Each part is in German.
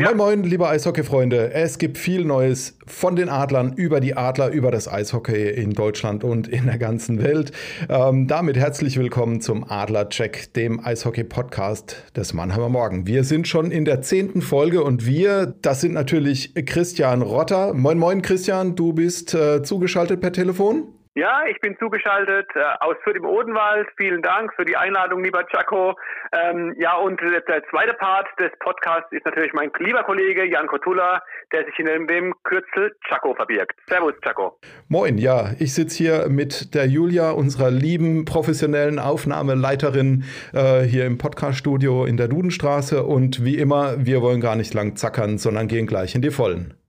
Ja. Moin Moin, liebe Eishockey-Freunde. Es gibt viel Neues von den Adlern über die Adler, über das Eishockey in Deutschland und in der ganzen Welt. Ähm, damit herzlich willkommen zum Adler-Check, dem Eishockey-Podcast des Mannheimer Morgen. Wir sind schon in der zehnten Folge und wir, das sind natürlich Christian Rotter. Moin Moin, Christian, du bist äh, zugeschaltet per Telefon? Ja, ich bin zugeschaltet äh, aus Fürth im Odenwald. Vielen Dank für die Einladung, lieber Chaco. Ähm, ja, und der zweite Part des Podcasts ist natürlich mein lieber Kollege Jan Kotula, der sich in dem Kürzel Chaco verbirgt. Servus, Chaco. Moin, ja, ich sitze hier mit der Julia, unserer lieben professionellen Aufnahmeleiterin äh, hier im Podcaststudio in der Dudenstraße. Und wie immer, wir wollen gar nicht lang zackern, sondern gehen gleich in die Vollen.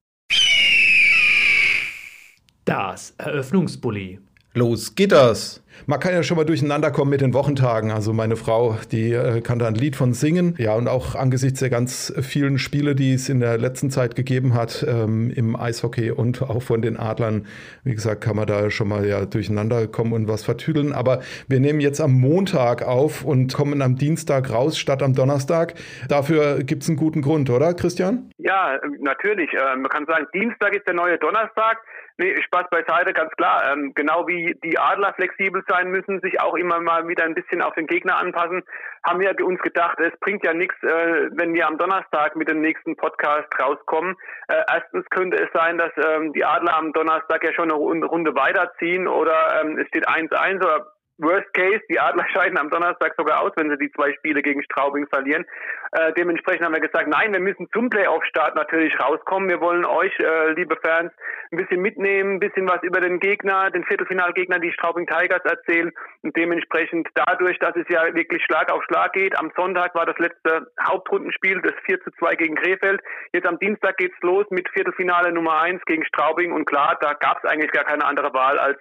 Das Eröffnungsbully. Los geht das! Man kann ja schon mal durcheinander kommen mit den Wochentagen. Also meine Frau, die äh, kann da ein Lied von singen. Ja, und auch angesichts der ganz vielen Spiele, die es in der letzten Zeit gegeben hat ähm, im Eishockey und auch von den Adlern, wie gesagt, kann man da schon mal ja durcheinander kommen und was vertüdeln. Aber wir nehmen jetzt am Montag auf und kommen am Dienstag raus statt am Donnerstag. Dafür gibt es einen guten Grund, oder Christian? Ja, natürlich. Ähm, man kann sagen, Dienstag ist der neue Donnerstag. Nee, Spaß beiseite, ganz klar. Ähm, genau wie die Adler flexibel sein müssen, sich auch immer mal wieder ein bisschen auf den Gegner anpassen, haben wir uns gedacht, es bringt ja nichts, äh, wenn wir am Donnerstag mit dem nächsten Podcast rauskommen. Äh, erstens könnte es sein, dass ähm, die Adler am Donnerstag ja schon eine Runde weiterziehen oder ähm, es steht 1-1 oder Worst Case, die Adler scheiden am Donnerstag sogar aus, wenn sie die zwei Spiele gegen Straubing verlieren. Äh, dementsprechend haben wir gesagt, nein, wir müssen zum Playoff-Start natürlich rauskommen. Wir wollen euch, äh, liebe Fans, ein bisschen mitnehmen, ein bisschen was über den Gegner, den Viertelfinalgegner, die Straubing Tigers erzählen. Und dementsprechend dadurch, dass es ja wirklich Schlag auf Schlag geht. Am Sonntag war das letzte Hauptrundenspiel, das 4 zu 2 gegen Krefeld. Jetzt am Dienstag geht's los mit Viertelfinale Nummer 1 gegen Straubing. Und klar, da gab es eigentlich gar keine andere Wahl, als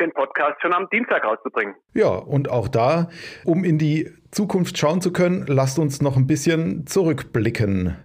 den Podcast schon am Dienstag rauszubringen. Ja, und auch da, um in die Zukunft schauen zu können, lasst uns noch ein bisschen zurückblicken.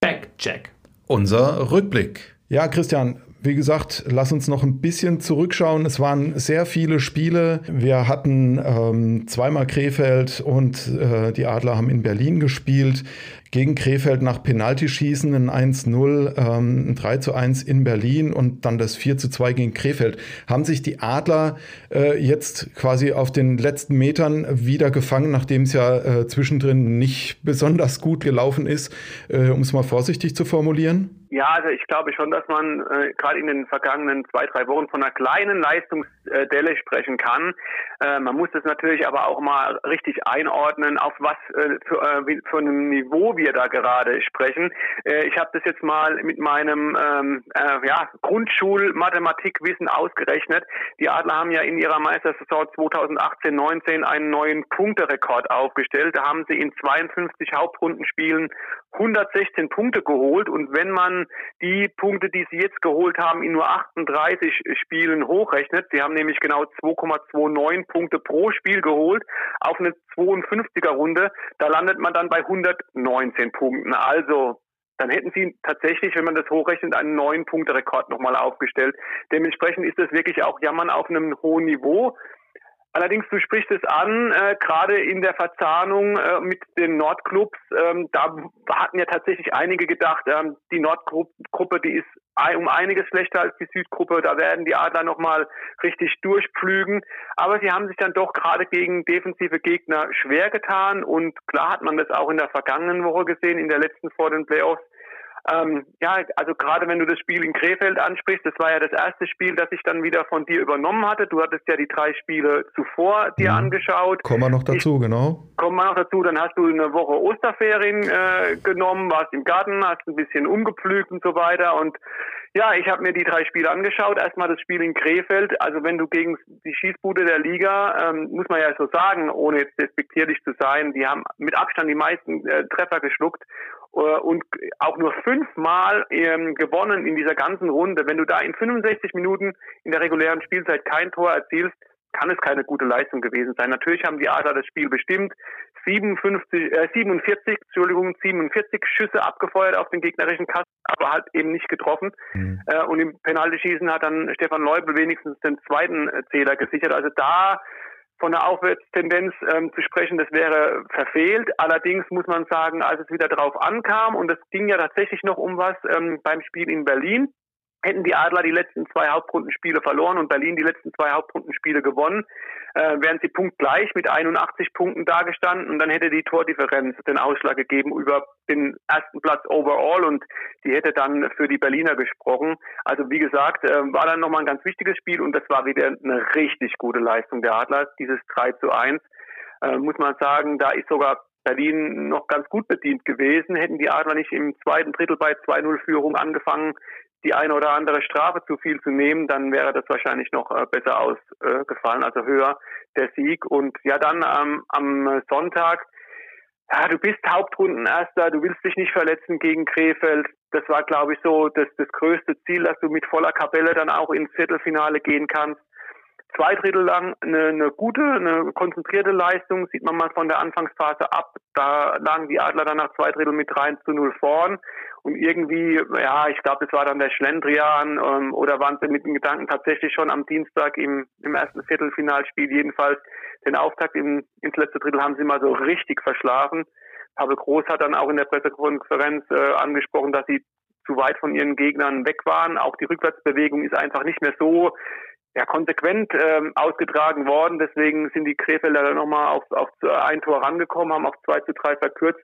Backcheck. Unser Rückblick. Ja, Christian, wie gesagt, lass uns noch ein bisschen zurückschauen. Es waren sehr viele Spiele. Wir hatten ähm, zweimal Krefeld und äh, die Adler haben in Berlin gespielt gegen Krefeld nach Penaltyschießen ein 1-0, ähm, ein 3-1 in Berlin und dann das 4-2 gegen Krefeld. Haben sich die Adler äh, jetzt quasi auf den letzten Metern wieder gefangen, nachdem es ja äh, zwischendrin nicht besonders gut gelaufen ist, äh, um es mal vorsichtig zu formulieren? Ja, also ich glaube schon, dass man äh, gerade in den vergangenen zwei, drei Wochen von einer kleinen Leistungsdelle sprechen kann. Äh, man muss das natürlich aber auch mal richtig einordnen, auf was äh, für, äh, für ein Niveau wir da gerade sprechen. Äh, ich habe das jetzt mal mit meinem ähm, äh, ja, Grundschul-Mathematikwissen ausgerechnet. Die Adler haben ja in ihrer Meistersaison 2018-19 einen neuen Punkterekord aufgestellt. Da haben sie in 52 Hauptrundenspielen 116 Punkte geholt und wenn man die Punkte, die sie jetzt geholt haben, in nur 38 Spielen hochrechnet, sie haben nämlich genau 2,29 Punkte pro Spiel geholt auf eine 52er Runde, da landet man dann bei 119 Punkten. Also dann hätten sie tatsächlich, wenn man das hochrechnet, einen neuen Punkterekord nochmal aufgestellt. Dementsprechend ist das wirklich auch Jammern auf einem hohen Niveau. Allerdings, du sprichst es an, äh, gerade in der Verzahnung äh, mit den Nordclubs, ähm, da hatten ja tatsächlich einige gedacht, ähm, die Nordgruppe, die ist um einiges schlechter als die Südgruppe, da werden die Adler nochmal richtig durchpflügen. Aber sie haben sich dann doch gerade gegen defensive Gegner schwer getan. Und klar hat man das auch in der vergangenen Woche gesehen, in der letzten vor den Playoffs Ähm, ja, also gerade wenn du das Spiel in Krefeld ansprichst, das war ja das erste Spiel, das ich dann wieder von dir übernommen hatte. Du hattest ja die drei Spiele zuvor dir mhm. angeschaut. Kommen wir noch dazu, ich, genau. Kommen wir noch dazu, dann hast du eine Woche Osterferien äh, genommen, warst im Garten, hast ein bisschen umgepflügt und so weiter und ja, ich habe mir die drei Spiele angeschaut. Erstmal das Spiel in Krefeld. Also wenn du gegen die Schießbude der Liga, ähm, muss man ja so sagen, ohne jetzt despektierlich zu sein, die haben mit Abstand die meisten äh, Treffer geschluckt und auch nur fünfmal ähm, gewonnen in dieser ganzen Runde. Wenn du da in 65 Minuten in der regulären Spielzeit kein Tor erzielst, kann es keine gute Leistung gewesen sein. Natürlich haben die Adler das Spiel bestimmt. 57, äh, 47, Entschuldigung, 47 Schüsse abgefeuert auf den gegnerischen Kasten, aber halt eben nicht getroffen. Mhm. Äh, und im Penaltyschießen hat dann Stefan Leubel wenigstens den zweiten äh, Zähler gesichert. Also da von der Aufwärtstendenz ähm, zu sprechen, das wäre verfehlt. Allerdings muss man sagen, als es wieder drauf ankam, und es ging ja tatsächlich noch um was ähm, beim Spiel in Berlin, Hätten die Adler die letzten zwei Hauptrundenspiele verloren und Berlin die letzten zwei Hauptrundenspiele gewonnen, äh, wären sie punktgleich mit 81 Punkten dagestanden und dann hätte die Tordifferenz den Ausschlag gegeben über den ersten Platz overall und die hätte dann für die Berliner gesprochen. Also wie gesagt, äh, war dann nochmal ein ganz wichtiges Spiel und das war wieder eine richtig gute Leistung der Adler, dieses 3 zu 1. Äh, muss man sagen, da ist sogar Berlin noch ganz gut bedient gewesen. Hätten die Adler nicht im zweiten Drittel bei 2-0 Führung angefangen, die eine oder andere Strafe zu viel zu nehmen, dann wäre das wahrscheinlich noch äh, besser ausgefallen, äh, also höher der Sieg. Und ja, dann ähm, am Sonntag, ja, du bist Hauptrundenerster, du willst dich nicht verletzen gegen Krefeld. Das war, glaube ich, so das, das größte Ziel, dass du mit voller Kapelle dann auch ins Viertelfinale gehen kannst zwei Drittel lang eine, eine gute, eine konzentrierte Leistung, sieht man mal von der Anfangsphase ab. Da lagen die Adler dann nach zwei Drittel mit 3 zu 0 vorn. Und irgendwie, ja, ich glaube, das war dann der Schlendrian ähm, oder waren sie mit den Gedanken tatsächlich schon am Dienstag im, im ersten Viertelfinalspiel jedenfalls den Auftakt im, ins letzte Drittel haben sie mal so richtig verschlafen. Pavel Groß hat dann auch in der Pressekonferenz äh, angesprochen, dass sie zu weit von ihren Gegnern weg waren. Auch die Rückwärtsbewegung ist einfach nicht mehr so ja, konsequent ähm, ausgetragen worden. Deswegen sind die Krefelder dann nochmal auf, auf ein Tor rangekommen, haben auf 2 zu 3 verkürzt.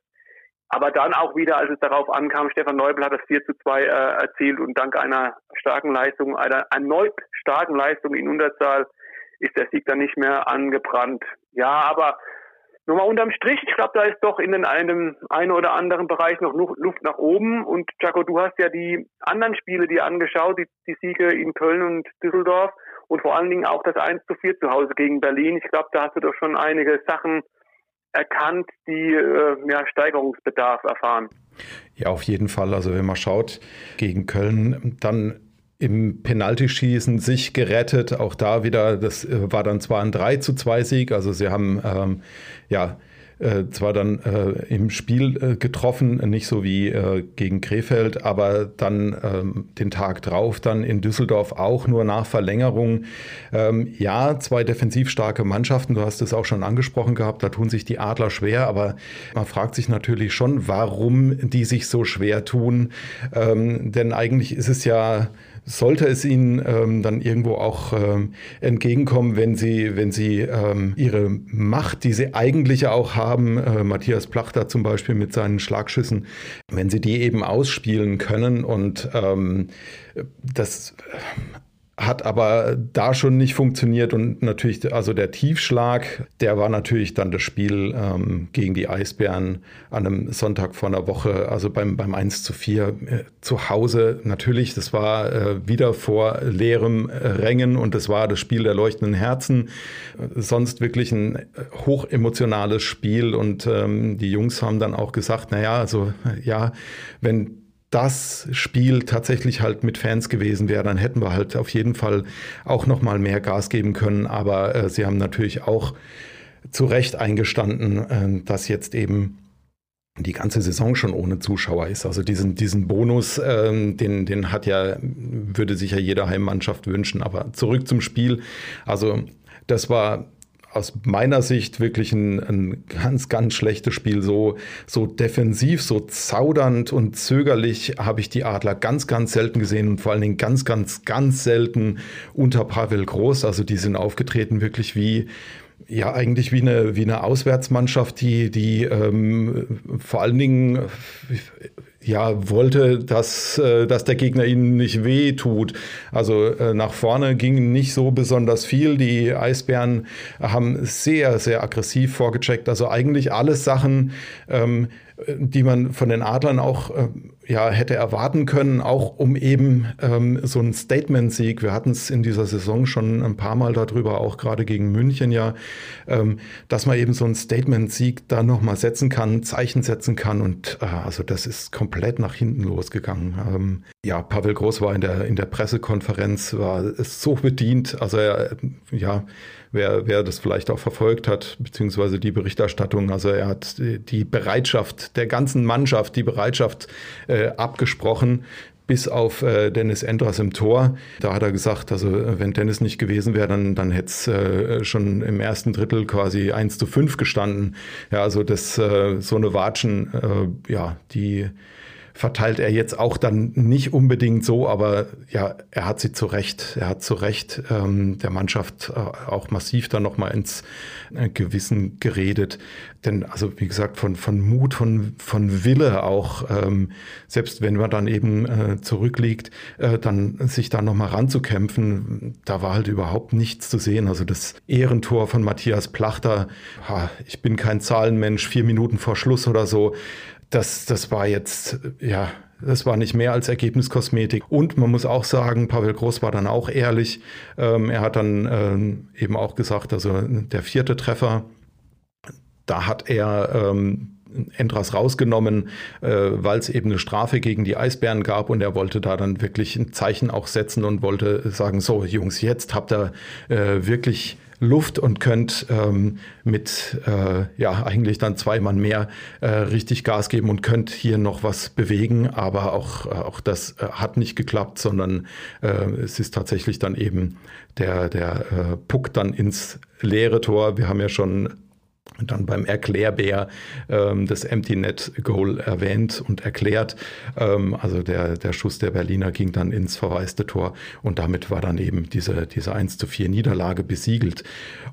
Aber dann auch wieder, als es darauf ankam, Stefan Neubel hat das 4 zu 2 äh, erzielt und dank einer starken Leistung, einer erneut starken Leistung in Unterzahl ist der Sieg dann nicht mehr angebrannt. Ja, aber nur mal unterm Strich, ich glaube, da ist doch in einem einen oder anderen Bereich noch Luft nach oben. Und Jaco, du hast ja die anderen Spiele dir angeschaut, die, die Siege in Köln und Düsseldorf und vor allen Dingen auch das 1 zu 4 zu Hause gegen Berlin. Ich glaube, da hast du doch schon einige Sachen erkannt, die äh, ja, Steigerungsbedarf erfahren. Ja, auf jeden Fall. Also wenn man schaut gegen Köln, dann im Penaltyschießen sich gerettet. Auch da wieder, das äh, war dann zwar ein 3 zu 2 Sieg, also sie haben ähm, ja äh, zwar dann äh, im Spiel äh, getroffen, nicht so wie äh, gegen Krefeld, aber dann ähm, den Tag drauf, dann in Düsseldorf auch nur nach Verlängerung. Ähm, ja, zwei defensiv starke Mannschaften, du hast es auch schon angesprochen gehabt, da tun sich die Adler schwer, aber man fragt sich natürlich schon, warum die sich so schwer tun. Ähm, denn eigentlich ist es ja sollte es ihnen ähm, dann irgendwo auch ähm, entgegenkommen, wenn sie, wenn sie ähm, ihre Macht, die sie eigentlich auch haben, äh, Matthias Plachter zum Beispiel mit seinen Schlagschüssen, wenn sie die eben ausspielen können und ähm, das hat aber da schon nicht funktioniert und natürlich, also der Tiefschlag, der war natürlich dann das Spiel ähm, gegen die Eisbären an einem Sonntag vor einer Woche, also beim, beim 1 zu 4 äh, zu Hause. Natürlich, das war äh, wieder vor leerem Rängen und das war das Spiel der leuchtenden Herzen. Sonst wirklich ein äh, hochemotionales Spiel und ähm, die Jungs haben dann auch gesagt, naja, also ja, wenn das Spiel tatsächlich halt mit Fans gewesen wäre, dann hätten wir halt auf jeden Fall auch noch mal mehr Gas geben können. Aber äh, sie haben natürlich auch zu Recht eingestanden, äh, dass jetzt eben die ganze Saison schon ohne Zuschauer ist. Also diesen, diesen Bonus, ähm, den, den hat ja, würde sich ja jede Heimmannschaft wünschen. Aber zurück zum Spiel. Also das war aus meiner Sicht wirklich ein, ein, ganz, ganz schlechtes Spiel. So, so defensiv, so zaudernd und zögerlich habe ich die Adler ganz, ganz selten gesehen und vor allen Dingen ganz, ganz, ganz selten unter Pavel Groß. Also die sind aufgetreten wirklich wie, ja, eigentlich wie eine, wie eine Auswärtsmannschaft, die, die ähm, vor allen Dingen ja, wollte, dass, äh, dass der Gegner ihnen nicht weh tut. Also äh, nach vorne ging nicht so besonders viel. Die Eisbären haben sehr, sehr aggressiv vorgecheckt. Also eigentlich alles Sachen, ähm, die man von den Adlern auch äh, ja, hätte erwarten können, auch um eben ähm, so einen Statement-Sieg. Wir hatten es in dieser Saison schon ein paar Mal darüber, auch gerade gegen München ja, ähm, dass man eben so einen Statement-Sieg da nochmal setzen kann, Zeichen setzen kann und äh, also das ist komplett nach hinten losgegangen. Ähm, ja, Pavel Groß war in der, in der Pressekonferenz, war so bedient, also er, ja, wer, wer das vielleicht auch verfolgt hat, beziehungsweise die Berichterstattung. Also er hat die Bereitschaft der ganzen Mannschaft, die Bereitschaft äh, abgesprochen, bis auf äh, Dennis Endras im Tor. Da hat er gesagt, also wenn Dennis nicht gewesen wäre, dann, dann hätte es äh, schon im ersten Drittel quasi 1 zu 5 gestanden. Ja, also das äh, so eine Watschen, äh, ja, die verteilt er jetzt auch dann nicht unbedingt so, aber ja, er hat sie zu Recht, er hat zu Recht ähm, der Mannschaft äh, auch massiv dann nochmal ins äh, Gewissen geredet. Denn also wie gesagt, von, von Mut, von, von Wille auch, ähm, selbst wenn man dann eben äh, zurückliegt, äh, dann sich da nochmal ranzukämpfen, da war halt überhaupt nichts zu sehen. Also das Ehrentor von Matthias Plachter, ha, ich bin kein Zahlenmensch, vier Minuten vor Schluss oder so, das, das war jetzt, ja, das war nicht mehr als Ergebniskosmetik. Und man muss auch sagen, Pavel Groß war dann auch ehrlich. Ähm, er hat dann ähm, eben auch gesagt, also der vierte Treffer, da hat er ähm, Endras rausgenommen, äh, weil es eben eine Strafe gegen die Eisbären gab und er wollte da dann wirklich ein Zeichen auch setzen und wollte sagen, so Jungs, jetzt habt ihr äh, wirklich Luft und könnt ähm, mit äh, ja eigentlich dann zwei Mann mehr äh, richtig Gas geben und könnt hier noch was bewegen. Aber auch, äh, auch das äh, hat nicht geklappt, sondern äh, es ist tatsächlich dann eben der, der Puck dann ins leere Tor. Wir haben ja schon dann beim Erklärbär ähm, das Empty Net Goal erwähnt und erklärt. Ähm, also der, der Schuss der Berliner ging dann ins verwaiste Tor und damit war dann eben diese, diese 1 zu 4 Niederlage besiegelt.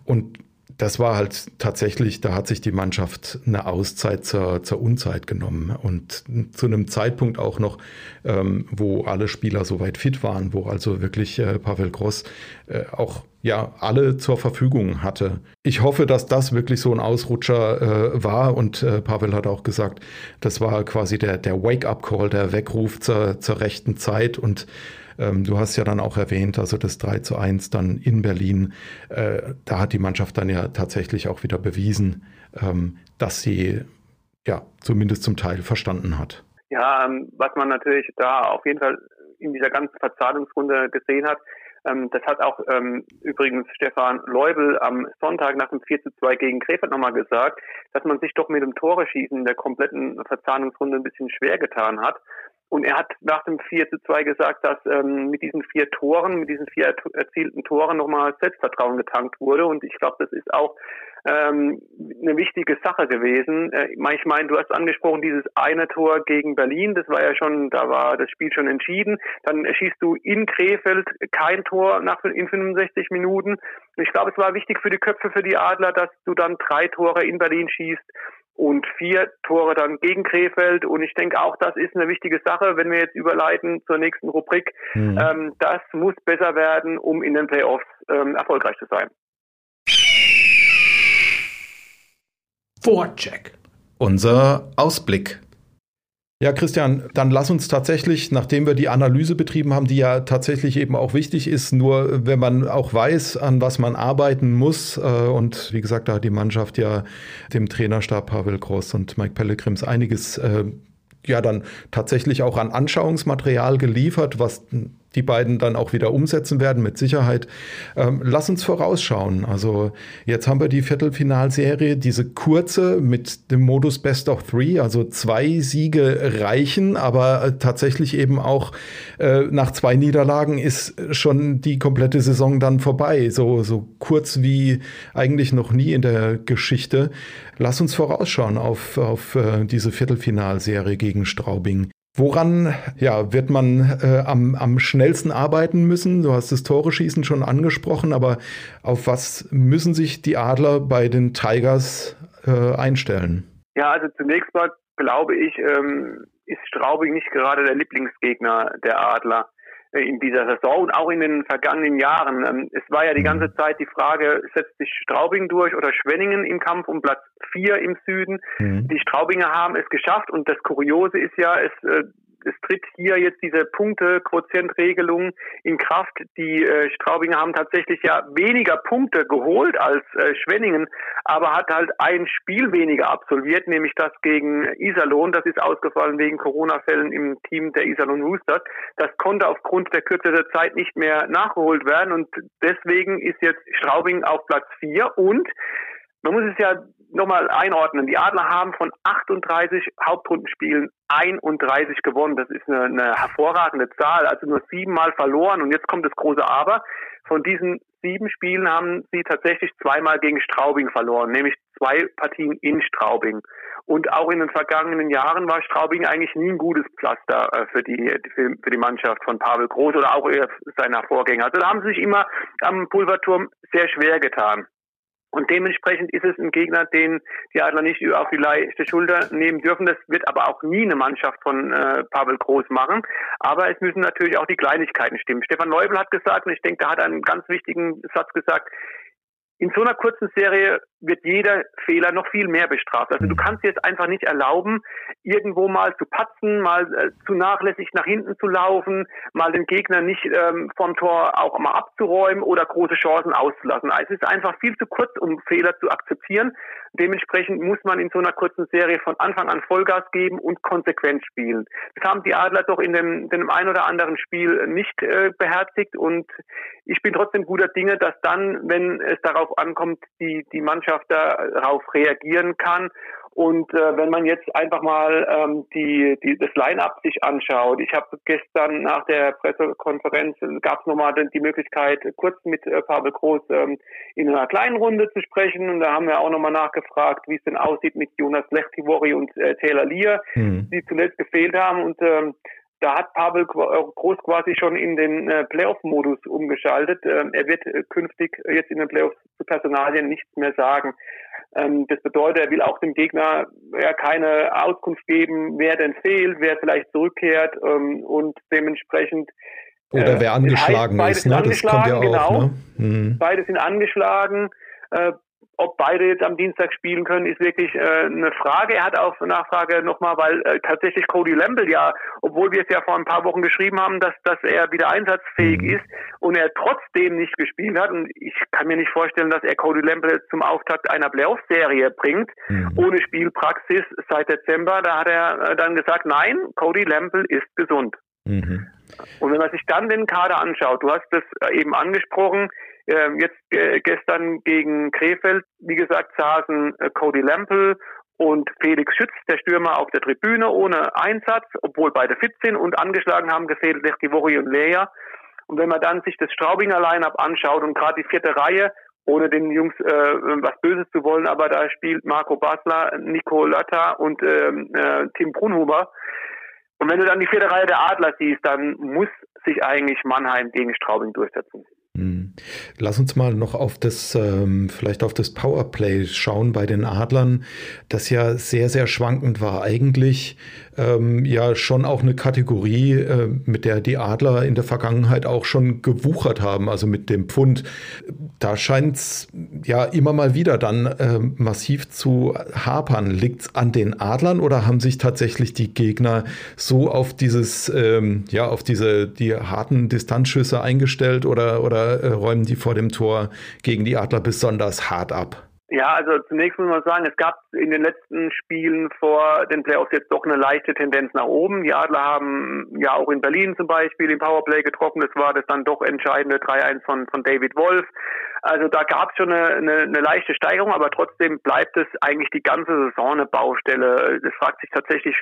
Und das war halt tatsächlich, da hat sich die Mannschaft eine Auszeit zur, zur Unzeit genommen. Und zu einem Zeitpunkt auch noch, ähm, wo alle Spieler soweit fit waren, wo also wirklich äh, Pavel Gross äh, auch ja alle zur Verfügung hatte. Ich hoffe, dass das wirklich so ein Ausrutscher äh, war. Und äh, Pavel hat auch gesagt, das war quasi der, der Wake-up-Call, der Weckruf zur, zur rechten Zeit. Und ähm, du hast ja dann auch erwähnt, also das 3 zu 1 dann in Berlin, äh, da hat die Mannschaft dann ja tatsächlich auch wieder bewiesen, ähm, dass sie ja zumindest zum Teil verstanden hat. Ja, ähm, was man natürlich da auf jeden Fall in dieser ganzen Verzahlungsrunde gesehen hat, ähm, das hat auch ähm, übrigens Stefan Leubel am Sonntag nach dem 4 zu 2 gegen Krefeld nochmal gesagt, dass man sich doch mit dem Tore-Schießen der kompletten Verzahnungsrunde ein bisschen schwer getan hat. Und er hat nach dem 4 zu 2 gesagt, dass ähm, mit diesen vier Toren, mit diesen vier erzielten Toren nochmal Selbstvertrauen getankt wurde. Und ich glaube, das ist auch ähm, eine wichtige Sache gewesen. Äh, ich meine, du hast angesprochen, dieses eine Tor gegen Berlin, das war ja schon, da war das Spiel schon entschieden. Dann schießt du in Krefeld kein Tor nach in 65 Minuten. Ich glaube, es war wichtig für die Köpfe, für die Adler, dass du dann drei Tore in Berlin schießt und vier Tore dann gegen Krefeld. Und ich denke auch, das ist eine wichtige Sache, wenn wir jetzt überleiten zur nächsten Rubrik. Mhm. Ähm, das muss besser werden, um in den Playoffs ähm, erfolgreich zu sein. Vorcheck. Unser Ausblick. Ja, Christian, dann lass uns tatsächlich, nachdem wir die Analyse betrieben haben, die ja tatsächlich eben auch wichtig ist, nur wenn man auch weiß, an was man arbeiten muss, äh, und wie gesagt, da hat die Mannschaft ja dem Trainerstab Pavel Groß und Mike Pellegrims einiges äh, ja dann tatsächlich auch an Anschauungsmaterial geliefert, was die beiden dann auch wieder umsetzen werden, mit Sicherheit. Ähm, lass uns vorausschauen. Also jetzt haben wir die Viertelfinalserie, diese kurze mit dem Modus Best of Three, also zwei Siege reichen, aber äh, tatsächlich eben auch äh, nach zwei Niederlagen ist schon die komplette Saison dann vorbei. So, so kurz wie eigentlich noch nie in der Geschichte. Lass uns vorausschauen auf, auf äh, diese Viertelfinalserie gegen Straubing. Woran ja, wird man äh, am, am schnellsten arbeiten müssen? Du hast das Tore-Schießen schon angesprochen, aber auf was müssen sich die Adler bei den Tigers äh, einstellen? Ja, also zunächst mal glaube ich, ähm, ist Straubing nicht gerade der Lieblingsgegner der Adler in dieser Saison und auch in den vergangenen Jahren. Ähm, es war ja die ganze Zeit die Frage, setzt sich Straubing durch oder Schwenningen im Kampf um Platz vier im Süden? Mhm. Die Straubinger haben es geschafft und das Kuriose ist ja, es äh, es tritt hier jetzt diese Punkte-Quotient-Regelung in Kraft. Die äh, Straubinger haben tatsächlich ja weniger Punkte geholt als äh, Schwenningen, aber hat halt ein Spiel weniger absolviert, nämlich das gegen Iserlohn. Das ist ausgefallen wegen Corona-Fällen im Team der Iserlohn Roosters. Das konnte aufgrund der Kürze der Zeit nicht mehr nachgeholt werden und deswegen ist jetzt Straubing auf Platz vier und man muss es ja nochmal einordnen. Die Adler haben von 38 Hauptrundenspielen 31 gewonnen. Das ist eine, eine hervorragende Zahl. Also nur siebenmal verloren. Und jetzt kommt das große Aber. Von diesen sieben Spielen haben sie tatsächlich zweimal gegen Straubing verloren, nämlich zwei Partien in Straubing. Und auch in den vergangenen Jahren war Straubing eigentlich nie ein gutes Pflaster äh, für die für, die Mannschaft von Pavel Groß oder auch seiner Vorgänger. Also da haben sie sich immer am Pulverturm sehr schwer getan. Und dementsprechend ist es ein Gegner, den die Adler nicht auf die leichte Schulter nehmen dürfen. Das wird aber auch nie eine Mannschaft von äh, Pavel Groß machen. Aber es müssen natürlich auch die Kleinigkeiten stimmen. Stefan Neubel hat gesagt, und ich denke, da hat einen ganz wichtigen Satz gesagt, in so einer kurzen Serie wird jeder Fehler noch viel mehr bestraft. Also du mhm. kannst dir jetzt einfach nicht erlauben, irgendwo mal zu patzen, mal äh, zu nachlässig nach hinten zu laufen, mal den Gegner nicht ähm, vom Tor auch mal abzuräumen oder große Chancen auszulassen. Also es ist einfach viel zu kurz, um Fehler zu akzeptieren. Dementsprechend muss man in so einer kurzen Serie von Anfang an Vollgas geben und konsequent spielen. Das haben die Adler doch in dem, dem ein oder anderen Spiel nicht äh, beherzigt und ich bin trotzdem guter Dinge, dass dann, wenn es darauf ankommt, die, die Mannschaft darauf reagieren kann und äh, wenn man jetzt einfach mal ähm, die, die, das Line-up sich anschaut, ich habe gestern nach der Pressekonferenz gab es nochmal die Möglichkeit, kurz mit äh, Pavel Groß ähm, in einer kleinen Runde zu sprechen. Und da haben wir auch nochmal nachgefragt, wie es denn aussieht mit Jonas Lechtivori und äh, Taylor Lear, mhm. die zuletzt gefehlt haben. Und ähm, da hat Pavel äh, Groß quasi schon in den äh, Playoff-Modus umgeschaltet. Ähm, er wird äh, künftig jetzt in den Playoffs zu Personalien nichts mehr sagen. Ähm, das bedeutet, er will auch dem Gegner ja keine Auskunft geben, wer denn fehlt, wer vielleicht zurückkehrt ähm, und dementsprechend oder wer angeschlagen heißt, ist, ne? das kommt ja auch. Genau. Ne? Mhm. Beide sind angeschlagen. Ob beide jetzt am Dienstag spielen können, ist wirklich äh, eine Frage. Er hat auch Nachfrage nochmal, weil äh, tatsächlich Cody Lamble ja, obwohl wir es ja vor ein paar Wochen geschrieben haben, dass, dass er wieder einsatzfähig mhm. ist und er trotzdem nicht gespielt hat. Und ich kann mir nicht vorstellen, dass er Cody Lamble zum Auftakt einer Playoff-Serie bringt, mhm. ohne Spielpraxis seit Dezember. Da hat er äh, dann gesagt, nein, Cody Lamble ist gesund. Mhm. Und wenn man sich dann den Kader anschaut, du hast das äh, eben angesprochen, ähm, jetzt äh, gestern gegen Krefeld, wie gesagt, saßen äh, Cody Lample und Felix Schütz, der Stürmer, auf der Tribüne ohne Einsatz, obwohl beide fit sind und angeschlagen haben gefehlt Lechtivori und Leia. Und wenn man dann sich das Straubinger Line-Up anschaut und gerade die vierte Reihe, ohne den Jungs äh, was Böses zu wollen, aber da spielt Marco Basler, Nico Lötter und ähm, äh, Tim Brunhuber. Und wenn du dann die vierte Reihe der Adler siehst, dann muss sich eigentlich Mannheim gegen Straubing durchsetzen. Lass uns mal noch auf das, ähm, vielleicht auf das Powerplay schauen bei den Adlern, das ja sehr, sehr schwankend war. Eigentlich ähm, ja schon auch eine Kategorie, äh, mit der die Adler in der Vergangenheit auch schon gewuchert haben, also mit dem Pfund. Da scheint es ja immer mal wieder dann äh, massiv zu hapern. Liegt es an den Adlern oder haben sich tatsächlich die Gegner so auf dieses, ähm, ja, auf diese, die harten Distanzschüsse eingestellt oder, oder äh, räumen die vor dem Tor gegen die Adler besonders hart ab? Ja, also zunächst muss man sagen, es gab in den letzten Spielen vor den Playoffs jetzt doch eine leichte Tendenz nach oben. Die Adler haben ja auch in Berlin zum Beispiel im Powerplay getroffen. Das war das dann doch entscheidende 3-1 von, von David Wolf. Also da gab es schon eine, eine, eine leichte Steigerung, aber trotzdem bleibt es eigentlich die ganze Saison eine Baustelle. Das fragt sich tatsächlich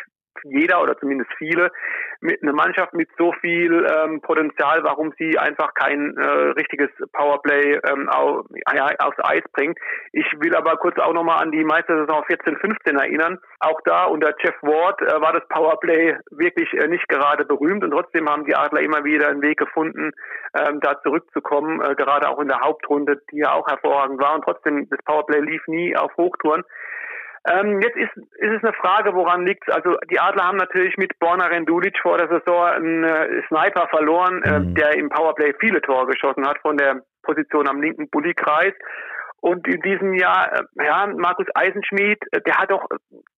jeder oder zumindest viele mit einer Mannschaft mit so viel ähm, Potenzial, warum sie einfach kein äh, richtiges Powerplay ähm, auf, ja, aufs Eis bringt. Ich will aber kurz auch nochmal an die Meistersaison 14-15 erinnern. Auch da unter Jeff Ward äh, war das Powerplay wirklich äh, nicht gerade berühmt und trotzdem haben die Adler immer wieder einen Weg gefunden, ähm, da zurückzukommen, äh, gerade auch in der Hauptrunde, die ja auch hervorragend war und trotzdem das Powerplay lief nie auf Hochtouren. Ähm, jetzt ist, ist es eine Frage, woran liegt? Also die Adler haben natürlich mit Borna Rendulic vor der Saison einen äh, Sniper verloren, äh, mhm. der im Powerplay viele Tore geschossen hat von der Position am linken Bullykreis. Und in diesem Jahr, äh, ja, Markus Eisenschmied, äh, der hat auch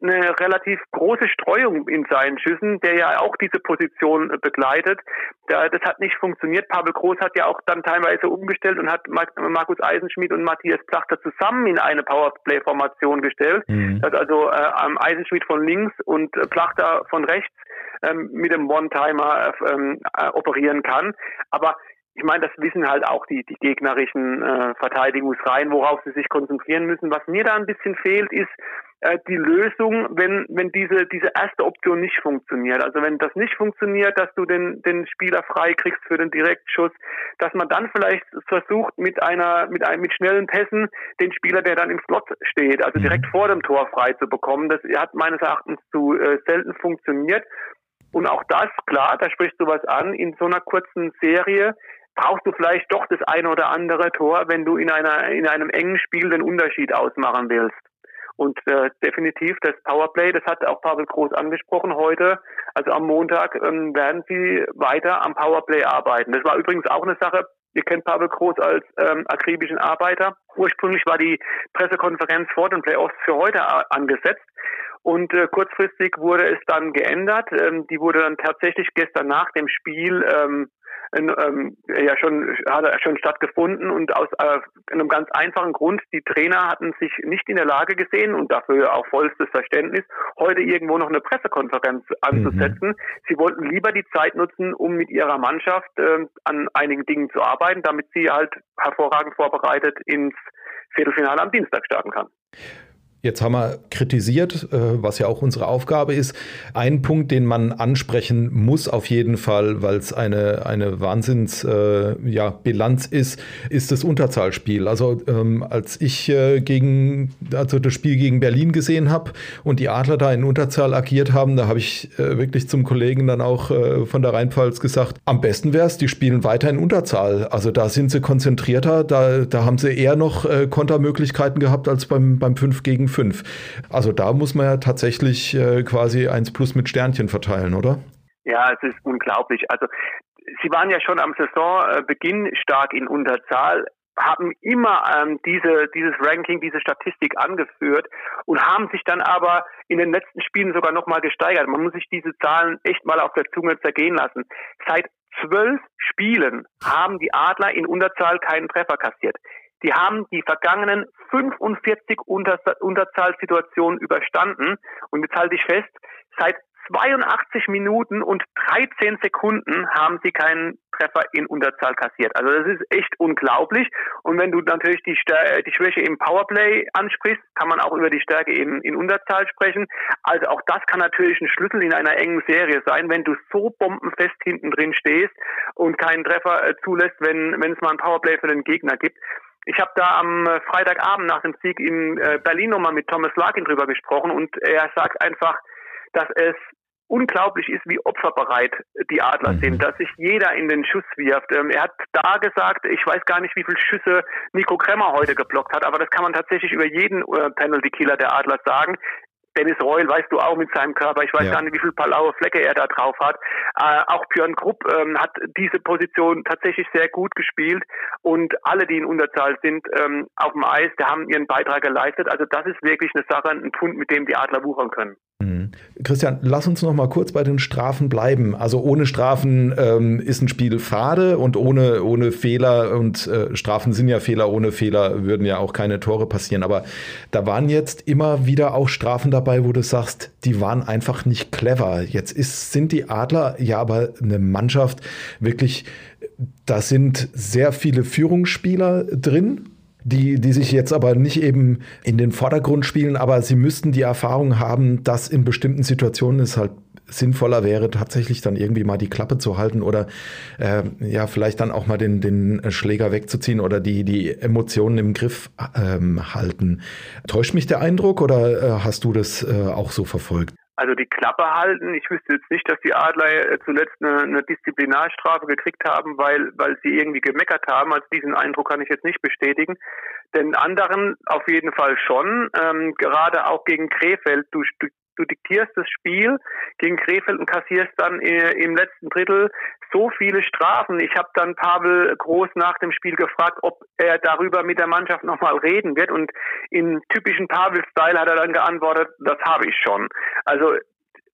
eine relativ große Streuung in seinen Schüssen, der ja auch diese Position äh, begleitet. Das hat nicht funktioniert. Pavel Groß hat ja auch dann teilweise umgestellt und hat Markus Eisenschmied und Matthias Plachter zusammen in eine Powerplay-Formation gestellt. Mhm. Dass also äh, Eisenschmied von links und Plachter von rechts ähm, mit dem One-Timer ähm, äh, operieren kann. Aber ich meine, das wissen halt auch die, die gegnerischen äh, Verteidigungsreihen, worauf sie sich konzentrieren müssen. Was mir da ein bisschen fehlt, ist äh, die Lösung, wenn, wenn diese, diese erste Option nicht funktioniert. Also wenn das nicht funktioniert, dass du den, den Spieler frei kriegst für den Direktschuss, dass man dann vielleicht versucht, mit einer, mit einem, mit schnellen Pässen den Spieler, der dann im Slot steht, also direkt mhm. vor dem Tor frei zu bekommen. Das hat meines Erachtens zu äh, selten funktioniert. Und auch das, klar, da sprichst du was an, in so einer kurzen Serie brauchst du vielleicht doch das eine oder andere Tor, wenn du in einer in einem engen Spiel den Unterschied ausmachen willst. Und äh, definitiv das Powerplay, das hat auch Pavel Groß angesprochen heute. Also am Montag ähm, werden sie weiter am Powerplay arbeiten. Das war übrigens auch eine Sache. Ihr kennt Pavel Groß als ähm, akribischen Arbeiter. Ursprünglich war die Pressekonferenz vor den Playoffs für heute angesetzt. Und äh, kurzfristig wurde es dann geändert. Ähm, die wurde dann tatsächlich gestern nach dem Spiel ähm, ähm, ja schon hat er schon stattgefunden und aus äh, einem ganz einfachen Grund, die Trainer hatten sich nicht in der Lage gesehen und dafür auch vollstes Verständnis, heute irgendwo noch eine Pressekonferenz anzusetzen. Mhm. Sie wollten lieber die Zeit nutzen, um mit ihrer Mannschaft äh, an einigen Dingen zu arbeiten, damit sie halt hervorragend vorbereitet ins Viertelfinale am Dienstag starten kann. Jetzt haben wir kritisiert, äh, was ja auch unsere Aufgabe ist. Ein Punkt, den man ansprechen muss auf jeden Fall, weil es eine, eine Wahnsinnsbilanz äh, ja, ist, ist das Unterzahlspiel. Also ähm, als ich äh, gegen, also das Spiel gegen Berlin gesehen habe und die Adler da in Unterzahl agiert haben, da habe ich äh, wirklich zum Kollegen dann auch äh, von der Rheinpfalz gesagt, am besten wäre es, die spielen weiter in Unterzahl. Also da sind sie konzentrierter, da, da haben sie eher noch äh, Kontermöglichkeiten gehabt als beim, beim 5 gegen gegen 5. Also da muss man ja tatsächlich äh, quasi 1 plus mit Sternchen verteilen, oder? Ja, es ist unglaublich. Also Sie waren ja schon am Saisonbeginn stark in Unterzahl haben immer ähm, diese, dieses Ranking, diese Statistik angeführt und haben sich dann aber in den letzten Spielen sogar nochmal gesteigert. Man muss sich diese Zahlen echt mal auf der Zunge zergehen lassen. Seit zwölf Spielen haben die Adler in Unterzahl keinen Treffer kassiert. Die haben die vergangenen 45 Unter Unterzahlsituationen überstanden. Und jetzt halte ich fest, seit 82 Minuten und 13 Sekunden haben sie keinen Treffer in Unterzahl kassiert. Also das ist echt unglaublich. Und wenn du natürlich die, Stär die Schwäche im Powerplay ansprichst, kann man auch über die Stärke in, in Unterzahl sprechen. Also auch das kann natürlich ein Schlüssel in einer engen Serie sein, wenn du so bombenfest hinten drin stehst und keinen Treffer äh, zulässt, wenn, wenn es mal ein Powerplay für den Gegner gibt. Ich habe da am äh, Freitagabend nach dem Sieg in äh, Berlin nochmal mit Thomas Larkin drüber gesprochen und er sagt einfach, dass es unglaublich ist, wie opferbereit die Adler mhm. sind, dass sich jeder in den Schuss wirft. Ähm, er hat da gesagt, ich weiß gar nicht, wie viele Schüsse Nico Kremmer heute geblockt hat, aber das kann man tatsächlich über jeden äh, Penalty-Killer der Adler sagen. Dennis Reul, weißt du auch mit seinem Körper. Ich weiß ja. gar nicht, wie viele blaue Flecke er da drauf hat. Äh, auch Björn Krupp ähm, hat diese Position tatsächlich sehr gut gespielt und alle, die in Unterzahl sind ähm, auf dem Eis, die haben ihren Beitrag geleistet. Also das ist wirklich eine Sache, ein Punkt, mit dem die Adler wuchern können. Christian, lass uns noch mal kurz bei den Strafen bleiben. Also ohne Strafen ähm, ist ein Spiel fade und ohne, ohne Fehler und äh, Strafen sind ja Fehler, ohne Fehler würden ja auch keine Tore passieren. Aber da waren jetzt immer wieder auch Strafen dabei, wo du sagst, die waren einfach nicht clever. Jetzt ist, sind die Adler ja aber eine Mannschaft wirklich, da sind sehr viele Führungsspieler drin die, die sich jetzt aber nicht eben in den Vordergrund spielen, aber sie müssten die Erfahrung haben, dass in bestimmten Situationen es halt sinnvoller wäre, tatsächlich dann irgendwie mal die Klappe zu halten oder äh, ja, vielleicht dann auch mal den, den Schläger wegzuziehen oder die, die Emotionen im Griff ähm, halten. Täuscht mich der Eindruck oder äh, hast du das äh, auch so verfolgt? Also die Klappe halten. Ich wüsste jetzt nicht, dass die Adler äh, zuletzt eine, eine Disziplinarstrafe gekriegt haben, weil, weil sie irgendwie gemeckert haben. Also diesen Eindruck kann ich jetzt nicht bestätigen. Den anderen auf jeden Fall schon. Ähm, gerade auch gegen Krefeld. Du, du, du diktierst das Spiel gegen Krefeld und kassierst dann äh, im letzten Drittel so viele Strafen. Ich habe dann Pavel Groß nach dem Spiel gefragt, ob er darüber mit der Mannschaft nochmal reden wird. Und im typischen Pavel-Style hat er dann geantwortet, das habe ich schon. Also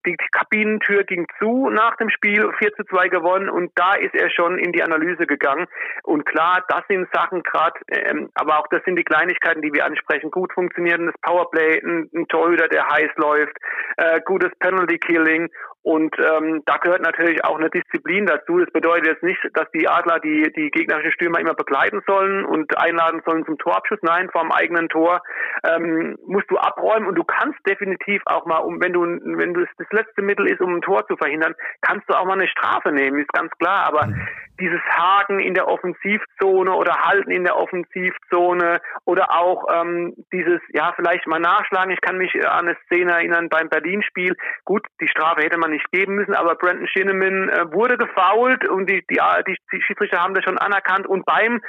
die Kabinentür ging zu nach dem Spiel, 4 zu 2 gewonnen und da ist er schon in die Analyse gegangen. Und klar, das sind Sachen gerade, ähm, aber auch das sind die Kleinigkeiten, die wir ansprechen. Gut funktionierendes Powerplay, ein, ein Torhüter, der heiß läuft, äh, gutes Penalty Killing und ähm, da gehört natürlich auch eine Disziplin dazu. Das bedeutet jetzt nicht, dass die Adler die, die gegnerischen Stürmer immer begleiten sollen und einladen sollen zum Torabschuss. Nein, vor dem eigenen Tor ähm, musst du abräumen und du kannst definitiv auch mal, um wenn du wenn du das letzte Mittel ist, um ein Tor zu verhindern, kannst du auch mal eine Strafe nehmen, ist ganz klar. Aber mhm dieses Haken in der Offensivzone oder Halten in der Offensivzone oder auch ähm, dieses, ja, vielleicht mal nachschlagen. Ich kann mich an eine Szene erinnern beim Berlin-Spiel. Gut, die Strafe hätte man nicht geben müssen, aber Brandon Shinneman äh, wurde gefoult und die, die, die Schiedsrichter haben das schon anerkannt und beim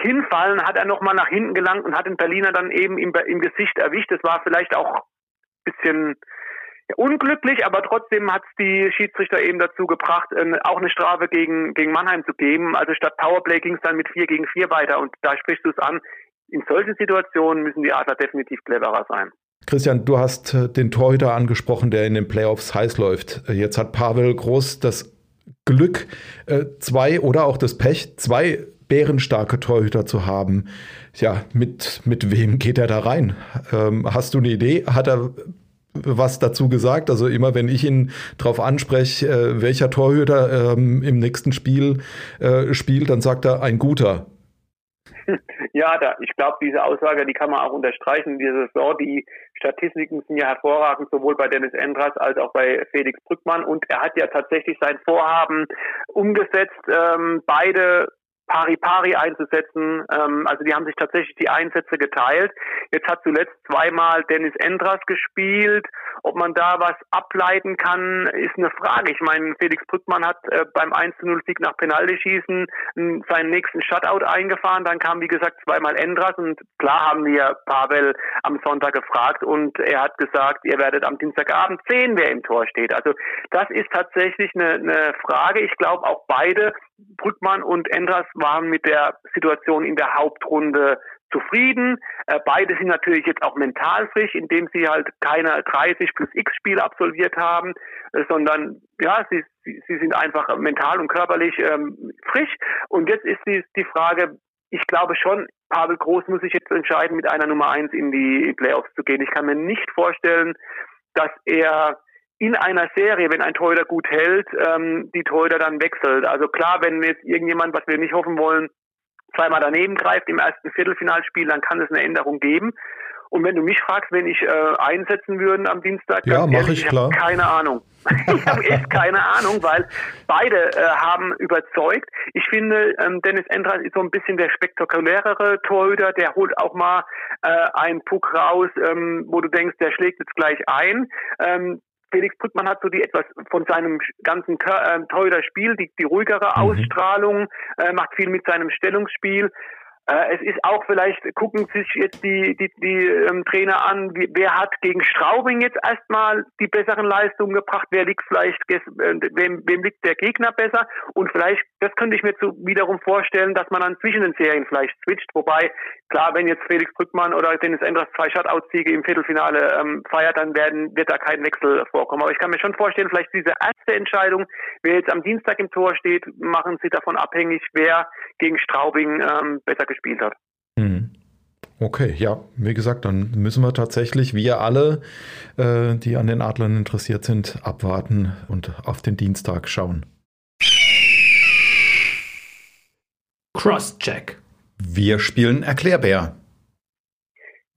Hinfallen hat er nochmal nach hinten gelangt und hat den Berliner dann eben im, im Gesicht erwischt. Das war vielleicht auch ein bisschen unglücklich, aber trotzdem hat es die Schiedsrichter eben dazu gebracht, auch eine Strafe gegen, gegen Mannheim zu geben. Also statt Powerplay ging es dann mit 4 gegen 4 weiter und da sprichst du es an. In solchen Situationen müssen die Adler definitiv cleverer sein. Christian, du hast äh, den Torhüter angesprochen, der in den Playoffs heiß läuft. Äh, jetzt hat Pavel Groß das Glück, äh, zwei oder auch das Pech, zwei bärenstarke Torhüter zu haben. Ja, mit, mit wem geht er da rein? Ähm, hast du eine Idee? Hat er was dazu gesagt. Also immer wenn ich ihn darauf anspreche, äh, welcher Torhüter ähm, im nächsten Spiel äh, spielt, dann sagt er ein guter. Ja, da, ich glaube, diese Aussage, die kann man auch unterstreichen. Diese Saison, die Statistiken sind ja hervorragend, sowohl bei Dennis Endras als auch bei Felix Brückmann. Und er hat ja tatsächlich sein Vorhaben umgesetzt, ähm, beide pari-pari einzusetzen. Ähm, also die haben sich tatsächlich die Einsätze geteilt. Jetzt hat zuletzt zweimal Dennis Endras gespielt. Ob man da was ableiten kann, ist eine Frage. Ich meine, Felix Brückmann hat äh, beim 1-0-Sieg nach Penaltyschießen seinen nächsten Shutout eingefahren. Dann kam, wie gesagt, zweimal Endras und klar haben wir Pavel am Sonntag gefragt und er hat gesagt, ihr werdet am Dienstagabend sehen, wer im Tor steht. Also das ist tatsächlich eine, eine Frage. Ich glaube auch beide Brückmann und Endras waren mit der Situation in der Hauptrunde zufrieden. Äh, beide sind natürlich jetzt auch mental frisch, indem sie halt keine 30 plus X Spiele absolviert haben, äh, sondern ja, sie, sie, sind einfach mental und körperlich ähm, frisch. Und jetzt ist die, die Frage, ich glaube schon, Pavel Groß muss sich jetzt entscheiden, mit einer Nummer eins in die Playoffs zu gehen. Ich kann mir nicht vorstellen, dass er in einer Serie, wenn ein Torhüter gut hält, ähm, die Torhüter dann wechselt. Also klar, wenn jetzt irgendjemand, was wir nicht hoffen wollen, zweimal daneben greift im ersten Viertelfinalspiel, dann kann es eine Änderung geben. Und wenn du mich fragst, wenn ich äh, einsetzen würden am Dienstag, ja, mache ich, ich klar. keine Ahnung. ich habe echt keine Ahnung, weil beide äh, haben überzeugt. Ich finde, ähm, Dennis Endras ist so ein bisschen der spektakulärere Torhüter. Der holt auch mal äh, einen Puck raus, ähm, wo du denkst, der schlägt jetzt gleich ein. Ähm, Felix Brückmann hat so die etwas von seinem ganzen äh, teurer Spiel, die, die ruhigere mhm. Ausstrahlung, äh, macht viel mit seinem Stellungsspiel. Äh, es ist auch vielleicht, gucken sich jetzt die, die, die ähm, Trainer an, wie, wer hat gegen Straubing jetzt erstmal die besseren Leistungen gebracht, wer liegt vielleicht, äh, wem, wem liegt der Gegner besser und vielleicht, das könnte ich mir zu, wiederum vorstellen, dass man dann zwischen den Serien vielleicht switcht, wobei, klar, wenn jetzt Felix Brückmann oder Dennis Endras zwei Shutout-Siege im Viertelfinale ähm, feiert, dann werden, wird da kein Wechsel vorkommen. Aber ich kann mir schon vorstellen, vielleicht diese erste Entscheidung, wer jetzt am Dienstag im Tor steht, machen sie davon abhängig, wer gegen Straubing ähm, besser gespielt hat. Mhm. Okay, ja, wie gesagt, dann müssen wir tatsächlich, wir alle, äh, die an den Adlern interessiert sind, abwarten und auf den Dienstag schauen. Crosscheck. Wir spielen Erklärbär.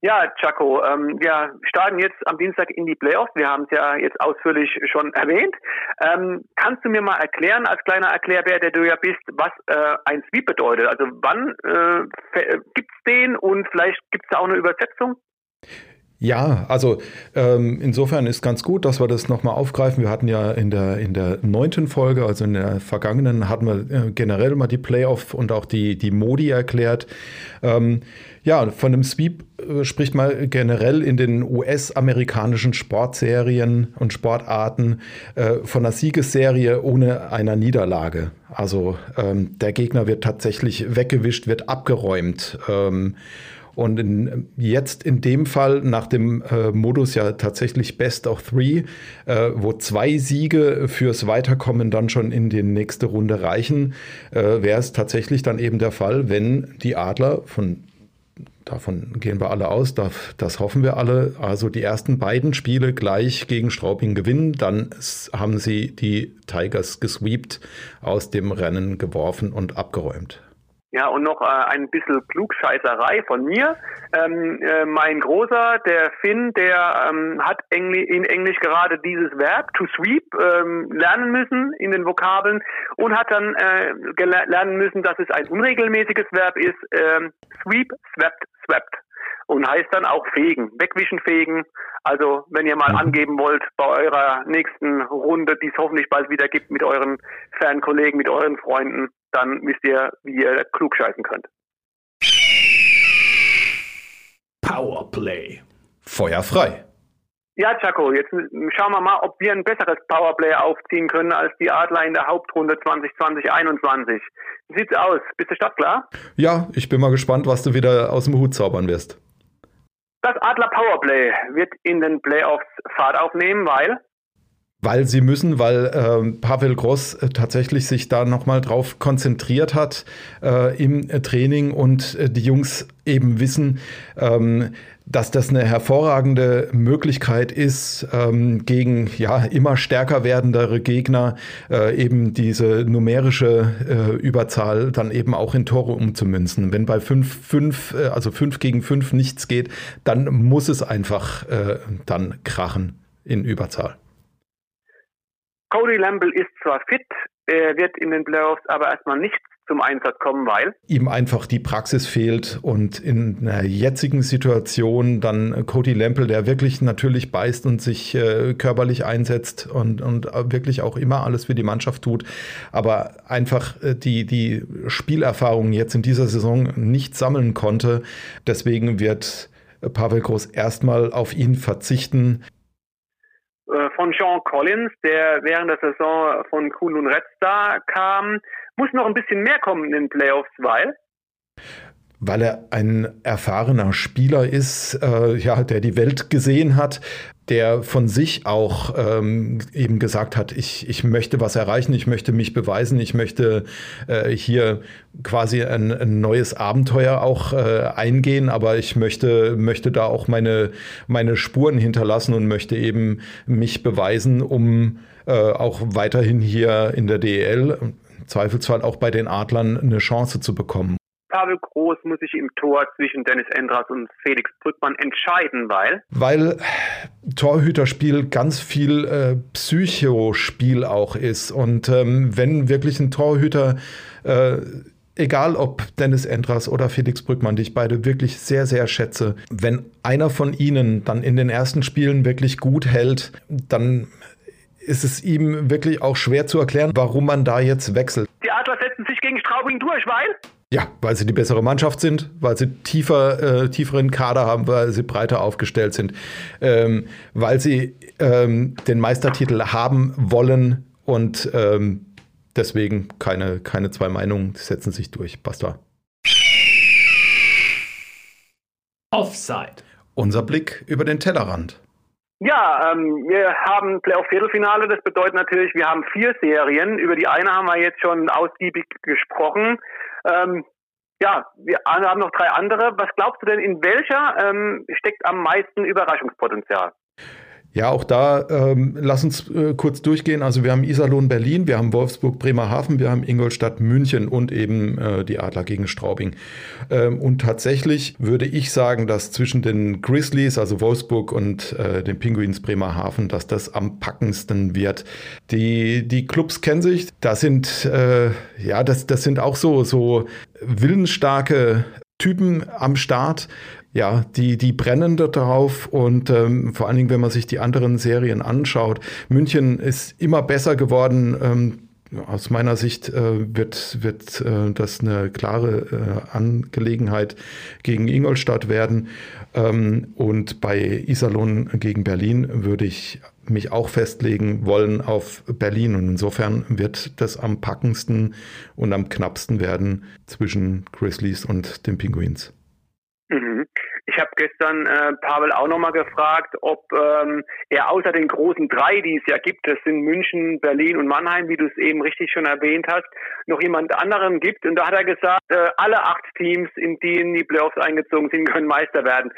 Ja, Chaco, ähm, wir starten jetzt am Dienstag in die Playoffs. Wir haben es ja jetzt ausführlich schon erwähnt. Ähm, kannst du mir mal erklären, als kleiner Erklärbär, der du ja bist, was äh, ein Sweep bedeutet? Also wann äh, gibt's den und vielleicht gibt's da auch eine Übersetzung? Ja, also ähm, insofern ist ganz gut, dass wir das nochmal aufgreifen. Wir hatten ja in der, in der neunten Folge, also in der vergangenen, hatten wir äh, generell mal die Playoff und auch die, die Modi erklärt. Ähm, ja, von einem Sweep äh, spricht man generell in den US-amerikanischen Sportserien und Sportarten äh, von einer Siegesserie ohne einer Niederlage. Also ähm, der Gegner wird tatsächlich weggewischt, wird abgeräumt. Ähm, und in, jetzt in dem Fall nach dem äh, Modus ja tatsächlich Best of Three, äh, wo zwei Siege fürs Weiterkommen dann schon in die nächste Runde reichen, äh, wäre es tatsächlich dann eben der Fall, wenn die Adler von Davon gehen wir alle aus, das hoffen wir alle. Also die ersten beiden Spiele gleich gegen Straubing gewinnen, dann haben sie die Tigers gesweept, aus dem Rennen geworfen und abgeräumt. Ja, und noch äh, ein bisschen Klugscheißerei von mir. Ähm, äh, mein Großer, der Finn, der ähm, hat Engli in Englisch gerade dieses Verb to sweep ähm, lernen müssen in den Vokabeln und hat dann äh, lernen müssen, dass es ein unregelmäßiges Verb ist. Ähm, sweep, swept, swept. Und heißt dann auch fegen, wegwischen, fegen. Also wenn ihr mal mhm. angeben wollt bei eurer nächsten Runde, die es hoffentlich bald wieder gibt mit euren Fernkollegen, mit euren Freunden, dann wisst ihr, wie ihr klug scheißen könnt. Powerplay. Feuer frei. Ja, Chaco, jetzt schauen wir mal, ob wir ein besseres Powerplay aufziehen können als die Adler in der Hauptrunde 2020-21. Wie sieht's aus? Bist du startklar? Ja, ich bin mal gespannt, was du wieder aus dem Hut zaubern wirst. Das Adler Powerplay wird in den Playoffs Fahrt aufnehmen, weil weil sie müssen, weil äh, Pavel Gross äh, tatsächlich sich da nochmal drauf konzentriert hat äh, im Training und äh, die Jungs eben wissen, ähm, dass das eine hervorragende Möglichkeit ist, ähm, gegen ja immer stärker werdendere Gegner äh, eben diese numerische äh, Überzahl dann eben auch in Tore umzumünzen. Wenn bei 5, 5, äh, also 5 gegen 5 nichts geht, dann muss es einfach äh, dann krachen in Überzahl. Cody Lamble ist zwar fit, er wird in den Playoffs aber erstmal nicht zum Einsatz kommen, weil ihm einfach die Praxis fehlt und in einer jetzigen Situation dann Cody Lample, der wirklich natürlich beißt und sich äh, körperlich einsetzt und, und wirklich auch immer alles für die Mannschaft tut, aber einfach äh, die, die Spielerfahrung jetzt in dieser Saison nicht sammeln konnte. Deswegen wird Pavel Groß erstmal auf ihn verzichten. Äh, von Sean Collins, der während der Saison von Kunlun Red Star kam. Muss noch ein bisschen mehr kommen in den Playoffs, weil weil er ein erfahrener Spieler ist, äh, ja, der die Welt gesehen hat, der von sich auch ähm, eben gesagt hat, ich, ich möchte was erreichen, ich möchte mich beweisen, ich möchte äh, hier quasi ein, ein, neues Abenteuer auch äh, eingehen, aber ich möchte, möchte da auch meine, meine Spuren hinterlassen und möchte eben mich beweisen, um äh, auch weiterhin hier in der DEL, im Zweifelsfall auch bei den Adlern, eine Chance zu bekommen. Pavel Groß muss sich im Tor zwischen Dennis Endras und Felix Brückmann entscheiden, weil? Weil Torhüterspiel ganz viel äh, Psychospiel auch ist. Und ähm, wenn wirklich ein Torhüter, äh, egal ob Dennis Endras oder Felix Brückmann, die ich beide wirklich sehr, sehr schätze, wenn einer von ihnen dann in den ersten Spielen wirklich gut hält, dann ist es ihm wirklich auch schwer zu erklären, warum man da jetzt wechselt. Die Adler setzen sich gegen Straubing durch, weil? Ja, weil sie die bessere Mannschaft sind, weil sie tiefer, äh, tieferen Kader haben, weil sie breiter aufgestellt sind, ähm, weil sie ähm, den Meistertitel haben wollen und ähm, deswegen keine, keine zwei Meinungen setzen sich durch. Basta. Offside. Unser Blick über den Tellerrand. Ja, ähm, wir haben Playoff-Viertelfinale. Das bedeutet natürlich, wir haben vier Serien. Über die eine haben wir jetzt schon ausgiebig gesprochen. Ähm, ja, wir haben noch drei andere. Was glaubst du denn, in welcher ähm, steckt am meisten Überraschungspotenzial? Ja, auch da ähm, lass uns äh, kurz durchgehen. Also wir haben Iserlohn Berlin, wir haben Wolfsburg Bremerhaven, wir haben Ingolstadt München und eben äh, die Adler gegen Straubing. Ähm, und tatsächlich würde ich sagen, dass zwischen den Grizzlies, also Wolfsburg und äh, den Pinguins Bremerhaven, dass das am packendsten wird. Die, die Clubs kennen sich, das sind äh, ja, das, das sind auch so, so willensstarke Typen am Start. Ja, die, die brennen darauf und ähm, vor allen Dingen, wenn man sich die anderen Serien anschaut, München ist immer besser geworden. Ähm, aus meiner Sicht äh, wird, wird äh, das eine klare äh, Angelegenheit gegen Ingolstadt werden. Ähm, und bei Iserlohn gegen Berlin würde ich mich auch festlegen wollen auf Berlin. Und insofern wird das am packendsten und am knappsten werden zwischen Grizzlies und den Penguins. Mhm. Ich habe gestern äh, Pavel auch nochmal gefragt, ob ähm, er außer den großen drei, die es ja gibt, das sind München, Berlin und Mannheim, wie du es eben richtig schon erwähnt hast, noch jemand anderen gibt. Und da hat er gesagt, äh, alle acht Teams, in in die Playoffs eingezogen sind, können Meister werden.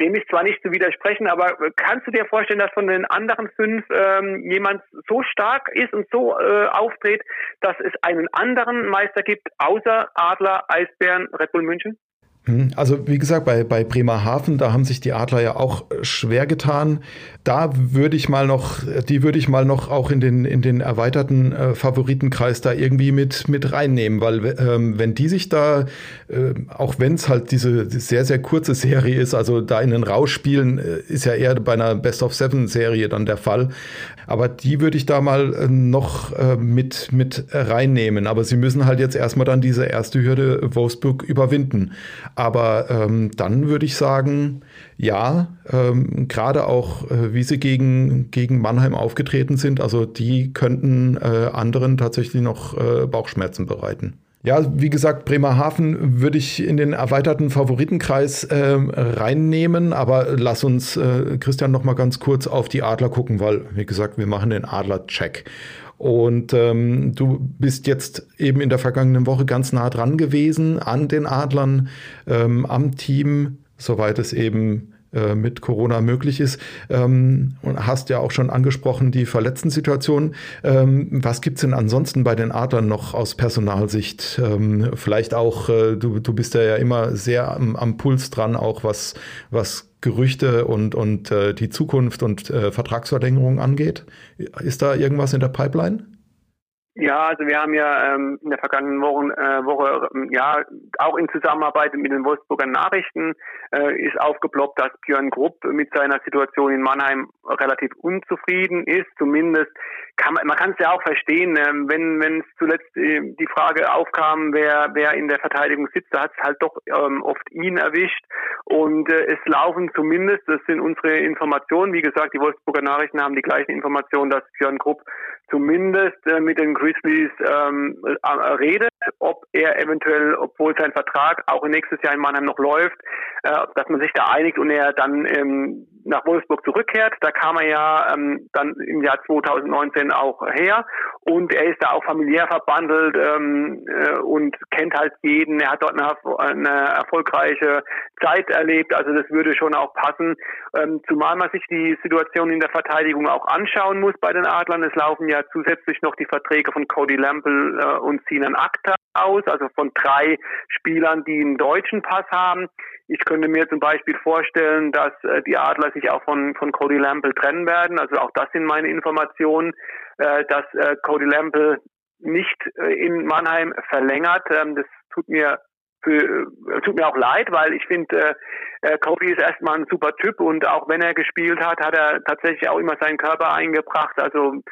Dem ist zwar nicht zu widersprechen, aber kannst du dir vorstellen, dass von den anderen fünf ähm, jemand so stark ist und so äh, auftritt, dass es einen anderen Meister gibt, außer Adler, Eisbären, Red Bull München? Hm, also wie gesagt, bei, bei Bremerhaven, da haben sich die Adler ja auch schwer getan. Da würde ich mal noch, die würde ich mal noch auch in den, in den erweiterten äh, Favoritenkreis da irgendwie mit, mit reinnehmen, weil ähm, wenn die sich da, äh, auch wenn es halt diese sehr, sehr kurze Serie ist, also da in den Rausch spielen, äh, ist ja eher bei einer Best of Seven Serie dann der Fall. Aber die würde ich da mal äh, noch äh, mit, mit reinnehmen. Aber sie müssen halt jetzt erstmal dann diese erste Hürde Wolfsburg überwinden. Aber ähm, dann würde ich sagen, ja, ähm, gerade auch, äh, wie sie gegen, gegen Mannheim aufgetreten sind, also die könnten äh, anderen tatsächlich noch äh, Bauchschmerzen bereiten. Ja, wie gesagt, Bremerhaven würde ich in den erweiterten Favoritenkreis äh, reinnehmen, aber lass uns, äh, Christian, noch mal ganz kurz auf die Adler gucken, weil, wie gesagt, wir machen den Adler-Check. Und ähm, du bist jetzt eben in der vergangenen Woche ganz nah dran gewesen an den Adlern, ähm, am Team, soweit es eben äh, mit Corona möglich ist. Ähm, und hast ja auch schon angesprochen, die verletzten Situationen. Ähm, was gibt's denn ansonsten bei den Adlern noch aus Personalsicht? Ähm, vielleicht auch, äh, du, du bist ja immer sehr am, am Puls dran, auch was, was Gerüchte und, und äh, die Zukunft und äh, Vertragsverlängerung angeht. Ist da irgendwas in der Pipeline? Ja, also wir haben ja ähm, in der vergangenen Woche, äh, Woche ähm, ja auch in Zusammenarbeit mit den Wolfsburger Nachrichten äh, ist aufgeploppt, dass Björn Grupp mit seiner Situation in Mannheim relativ unzufrieden ist. Zumindest kann man, man kann es ja auch verstehen, ähm, wenn wenn es zuletzt äh, die Frage aufkam, wer wer in der Verteidigung sitzt, da hat es halt doch ähm, oft ihn erwischt. Und äh, es laufen zumindest, das sind unsere Informationen, wie gesagt, die Wolfsburger Nachrichten haben die gleichen Informationen, dass Björn Grupp zumindest äh, mit den Grizzlies ähm, äh, redet, ob er eventuell, obwohl sein Vertrag auch nächstes Jahr in Mannheim noch läuft, äh, dass man sich da einigt und er dann ähm, nach Wolfsburg zurückkehrt. Da kam er ja ähm, dann im Jahr 2019 auch her und er ist da auch familiär verbandelt ähm, äh, und kennt halt jeden. Er hat dort eine, eine, erfolgreiche Zeit erlebt, also das würde schon auch passen. Ähm, zumal man sich die Situation in der Verteidigung auch anschauen muss bei den Adlern. Es laufen ja zusätzlich noch die Verträge von Cody Lample äh, und Sinan Akta aus, also von drei Spielern, die einen deutschen Pass haben. Ich könnte mir zum Beispiel vorstellen, dass äh, die Adler sich auch von, von Cody Lample trennen werden. Also auch das sind meine Informationen, äh, dass äh, Cody Lample nicht äh, in Mannheim verlängert. Ähm, das tut mir für, äh, tut mir auch leid, weil ich finde, äh, Cody ist erstmal ein super Typ und auch wenn er gespielt hat, hat er tatsächlich auch immer seinen Körper eingebracht. Also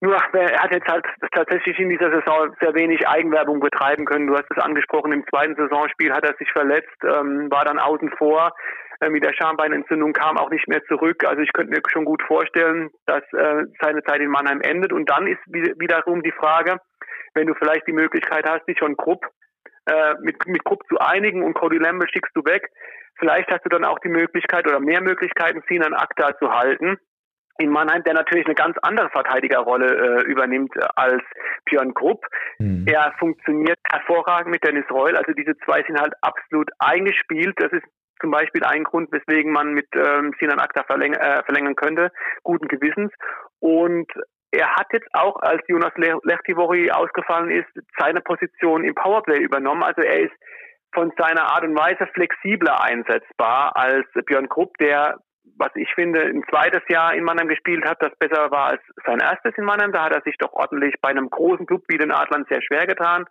nur er hat jetzt halt tatsächlich in dieser Saison sehr wenig Eigenwerbung betreiben können. Du hast es angesprochen, im zweiten Saisonspiel hat er sich verletzt, ähm, war dann außen vor äh, mit der Schambeinentzündung, kam auch nicht mehr zurück. Also ich könnte mir schon gut vorstellen, dass äh, seine Zeit in Mannheim endet. Und dann ist wiederum die Frage, wenn du vielleicht die Möglichkeit hast, dich schon Krupp äh, mit, mit Krupp zu einigen und Cody Lamble schickst du weg, vielleicht hast du dann auch die Möglichkeit oder mehr Möglichkeiten, Sinan Akta zu halten in Mannheim, der natürlich eine ganz andere Verteidigerrolle äh, übernimmt als Björn Grupp. Mhm. Er funktioniert hervorragend mit Dennis Reul. Also diese zwei sind halt absolut eingespielt. Das ist zum Beispiel ein Grund, weswegen man mit ähm, Sinan Akta verläng äh, verlängern könnte, guten Gewissens. Und er hat jetzt auch, als Jonas Le Lechtivori ausgefallen ist, seine Position im Powerplay übernommen. Also er ist von seiner Art und Weise flexibler einsetzbar als Björn Grupp, der was ich finde, ein zweites Jahr in Mannheim gespielt hat, das besser war als sein erstes in Mannheim. Da hat er sich doch ordentlich bei einem großen Club wie den Adlern sehr schwer getan.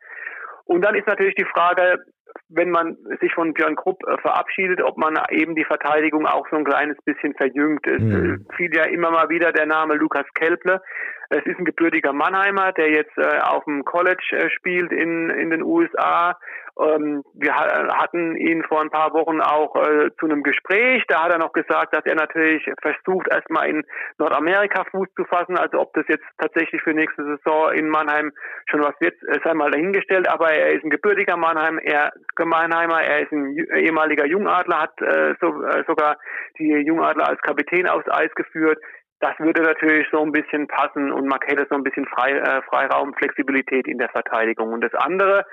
Und dann ist natürlich die Frage, wenn man sich von Björn Krupp äh, verabschiedet, ob man eben die Verteidigung auch so ein kleines bisschen verjüngt. Es mhm. fiel ja immer mal wieder der Name Lukas Kelple. Es ist ein gebürtiger Mannheimer, der jetzt äh, auf dem College äh, spielt in, in den USA. Ähm, wir hatten ihn vor ein paar Wochen auch äh, zu einem Gespräch. Da hat er noch gesagt, dass er natürlich versucht, erstmal in Nordamerika Fuß zu fassen. Also ob das jetzt tatsächlich für nächste Saison in Mannheim schon was wird, sei mal dahingestellt. Aber er ist ein gebürtiger Mannheim, er Mannheimer, er ist ein ehemaliger Jungadler, hat äh, so, äh, sogar die Jungadler als Kapitän aufs Eis geführt das würde natürlich so ein bisschen passen und man hätte so ein bisschen Frei, äh, Freiraum, Flexibilität in der Verteidigung. Und das andere,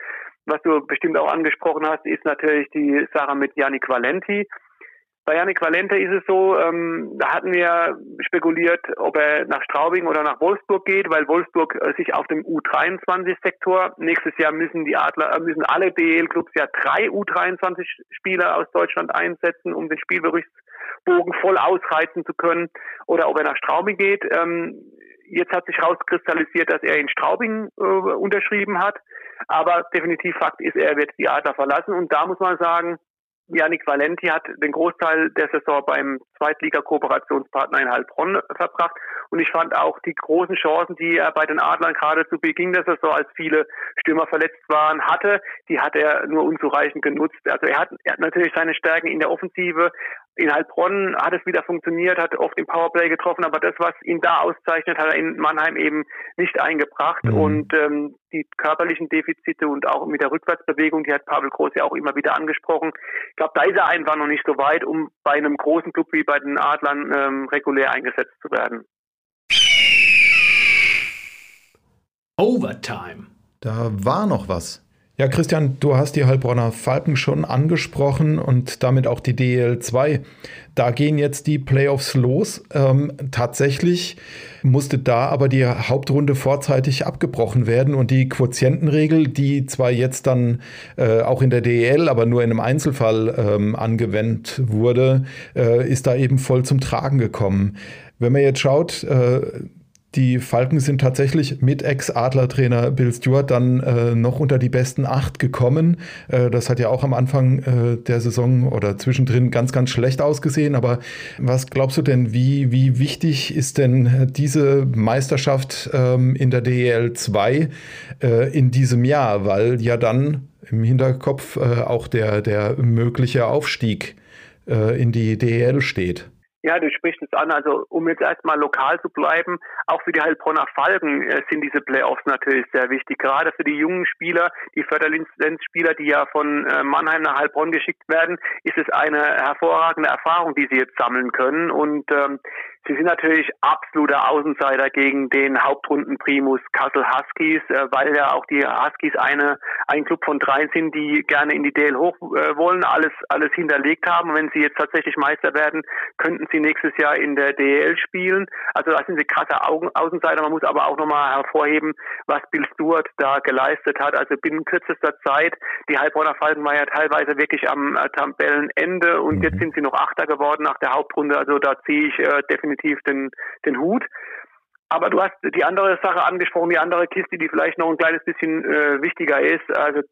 was du bestimmt auch angesprochen hast, ist natürlich die Sache mit Yannick Valenti. Bei Yannick Valente ist es so, ähm, da hatten wir spekuliert, ob er nach Straubing oder nach Wolfsburg geht, weil Wolfsburg äh, sich auf dem U23-Sektor nächstes Jahr müssen die Adler, äh, müssen alle DL-Clubs ja drei U23-Spieler aus Deutschland einsetzen, um den Spielberichtsbogen voll ausreizen zu können, oder ob er nach Straubing geht. Ähm, jetzt hat sich herauskristallisiert, dass er in Straubing äh, unterschrieben hat, aber definitiv Fakt ist, er wird die Adler verlassen. Und da muss man sagen, Janik Valenti hat den Großteil der Saison beim Zweitliga-Kooperationspartner in Heilbronn verbracht. Und ich fand auch die großen Chancen, die er bei den Adlern gerade zu Beginn der Saison, als viele Stürmer verletzt waren, hatte, die hat er nur unzureichend genutzt. Also er hat, er hat natürlich seine Stärken in der Offensive, in Heilbronn hat es wieder funktioniert, hat oft im Powerplay getroffen, aber das, was ihn da auszeichnet, hat er in Mannheim eben nicht eingebracht. Mhm. Und ähm, die körperlichen Defizite und auch mit der Rückwärtsbewegung, die hat Pavel Groß ja auch immer wieder angesprochen. Ich glaube, da ist er einfach noch nicht so weit, um bei einem großen Club wie bei den Adlern ähm, regulär eingesetzt zu werden. Overtime. Da war noch was. Ja, Christian, du hast die Heilbronner Falken schon angesprochen und damit auch die DL2. Da gehen jetzt die Playoffs los. Ähm, tatsächlich musste da aber die Hauptrunde vorzeitig abgebrochen werden und die Quotientenregel, die zwar jetzt dann äh, auch in der DL, aber nur in einem Einzelfall ähm, angewendet wurde, äh, ist da eben voll zum Tragen gekommen. Wenn man jetzt schaut, äh, die Falken sind tatsächlich mit Ex-Adler-Trainer Bill Stewart dann äh, noch unter die besten acht gekommen. Äh, das hat ja auch am Anfang äh, der Saison oder zwischendrin ganz, ganz schlecht ausgesehen. Aber was glaubst du denn, wie, wie wichtig ist denn diese Meisterschaft ähm, in der DEL 2 äh, in diesem Jahr? Weil ja dann im Hinterkopf äh, auch der, der mögliche Aufstieg äh, in die DEL steht. Ja, du sprichst es an. Also um jetzt erstmal lokal zu bleiben, auch für die Heilbronner Falken äh, sind diese Playoffs natürlich sehr wichtig. Gerade für die jungen Spieler, die Förderlizenzspieler, die ja von äh, Mannheim nach Heilbronn geschickt werden, ist es eine hervorragende Erfahrung, die sie jetzt sammeln können. Und ähm, Sie sind natürlich absoluter Außenseiter gegen den Hauptrundenprimus Kassel Huskies, äh, weil ja auch die Huskies eine, ein Club von drei sind, die gerne in die DL hoch äh, wollen, alles, alles hinterlegt haben. Und wenn sie jetzt tatsächlich Meister werden, könnten sie nächstes Jahr in der DL spielen. Also da sind sie krasser Augen, Außenseiter. Man muss aber auch nochmal hervorheben, was Bill Stewart da geleistet hat. Also binnen kürzester Zeit, die Heilbronner Falken war ja teilweise wirklich am äh, Tabellenende und jetzt mhm. sind sie noch Achter geworden nach der Hauptrunde. Also da ziehe ich äh, definitiv definitiv den, den Hut. Aber du hast die andere Sache angesprochen, die andere Kiste, die vielleicht noch ein kleines bisschen äh, wichtiger ist. Also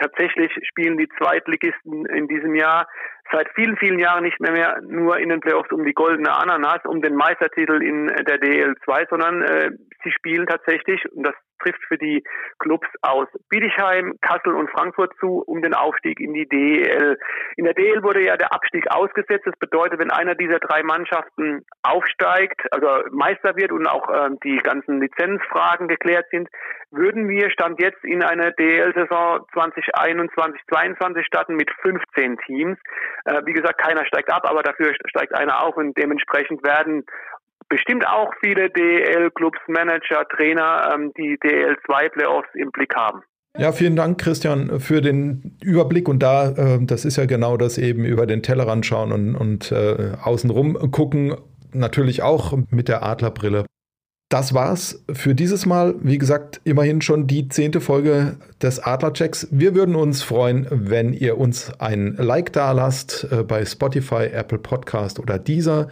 tatsächlich spielen die Zweitligisten in diesem Jahr seit vielen, vielen Jahren nicht mehr, mehr nur in den Playoffs um die goldene Ananas, um den Meistertitel in der DL2, sondern äh, sie spielen tatsächlich, und das trifft für die Clubs aus Bietigheim, Kassel und Frankfurt zu, um den Aufstieg in die DEL. In der DEL wurde ja der Abstieg ausgesetzt. Das bedeutet, wenn einer dieser drei Mannschaften aufsteigt, also Meister wird und auch äh, die ganzen Lizenzfragen geklärt sind, würden wir Stand jetzt in eine DEL-Saison 2021, 2022 starten mit 15 Teams. Äh, wie gesagt, keiner steigt ab, aber dafür steigt einer auf und dementsprechend werden bestimmt auch viele DEL-Clubs, Manager, Trainer, ähm, die DEL-2-Playoffs im Blick haben. Ja, vielen Dank, Christian, für den Überblick. Und da, äh, das ist ja genau das eben über den Tellerrand schauen und, und äh, außenrum gucken, natürlich auch mit der Adlerbrille. Das war's für dieses Mal. Wie gesagt, immerhin schon die zehnte Folge des Adlerchecks. Wir würden uns freuen, wenn ihr uns ein Like da lasst äh, bei Spotify, Apple Podcast oder dieser.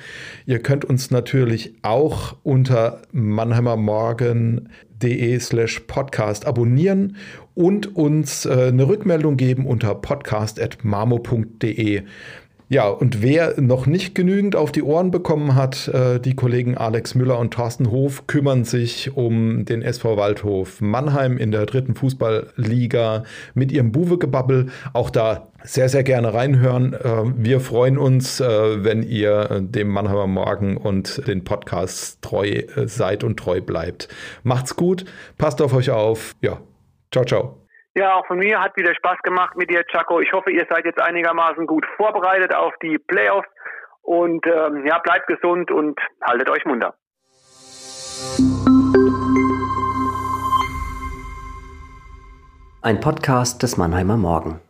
Ihr könnt uns natürlich auch unter mannheimermorgen.de slash podcast abonnieren und uns äh, eine Rückmeldung geben unter podcast.marmo.de. Ja, und wer noch nicht genügend auf die Ohren bekommen hat, äh, die Kollegen Alex Müller und Thorsten Hof kümmern sich um den SV Waldhof Mannheim in der dritten Fußballliga mit ihrem Buwegebabbel. Auch da sehr, sehr gerne reinhören. Äh, wir freuen uns, äh, wenn ihr dem Mannheimer Morgen und den Podcasts treu seid und treu bleibt. Macht's gut, passt auf euch auf. Ja, ciao, ciao. Ja, auch von mir hat wieder Spaß gemacht mit dir, Chaco. Ich hoffe, ihr seid jetzt einigermaßen gut vorbereitet auf die Playoffs. Und ähm, ja, bleibt gesund und haltet euch munter. Ein Podcast des Mannheimer Morgen.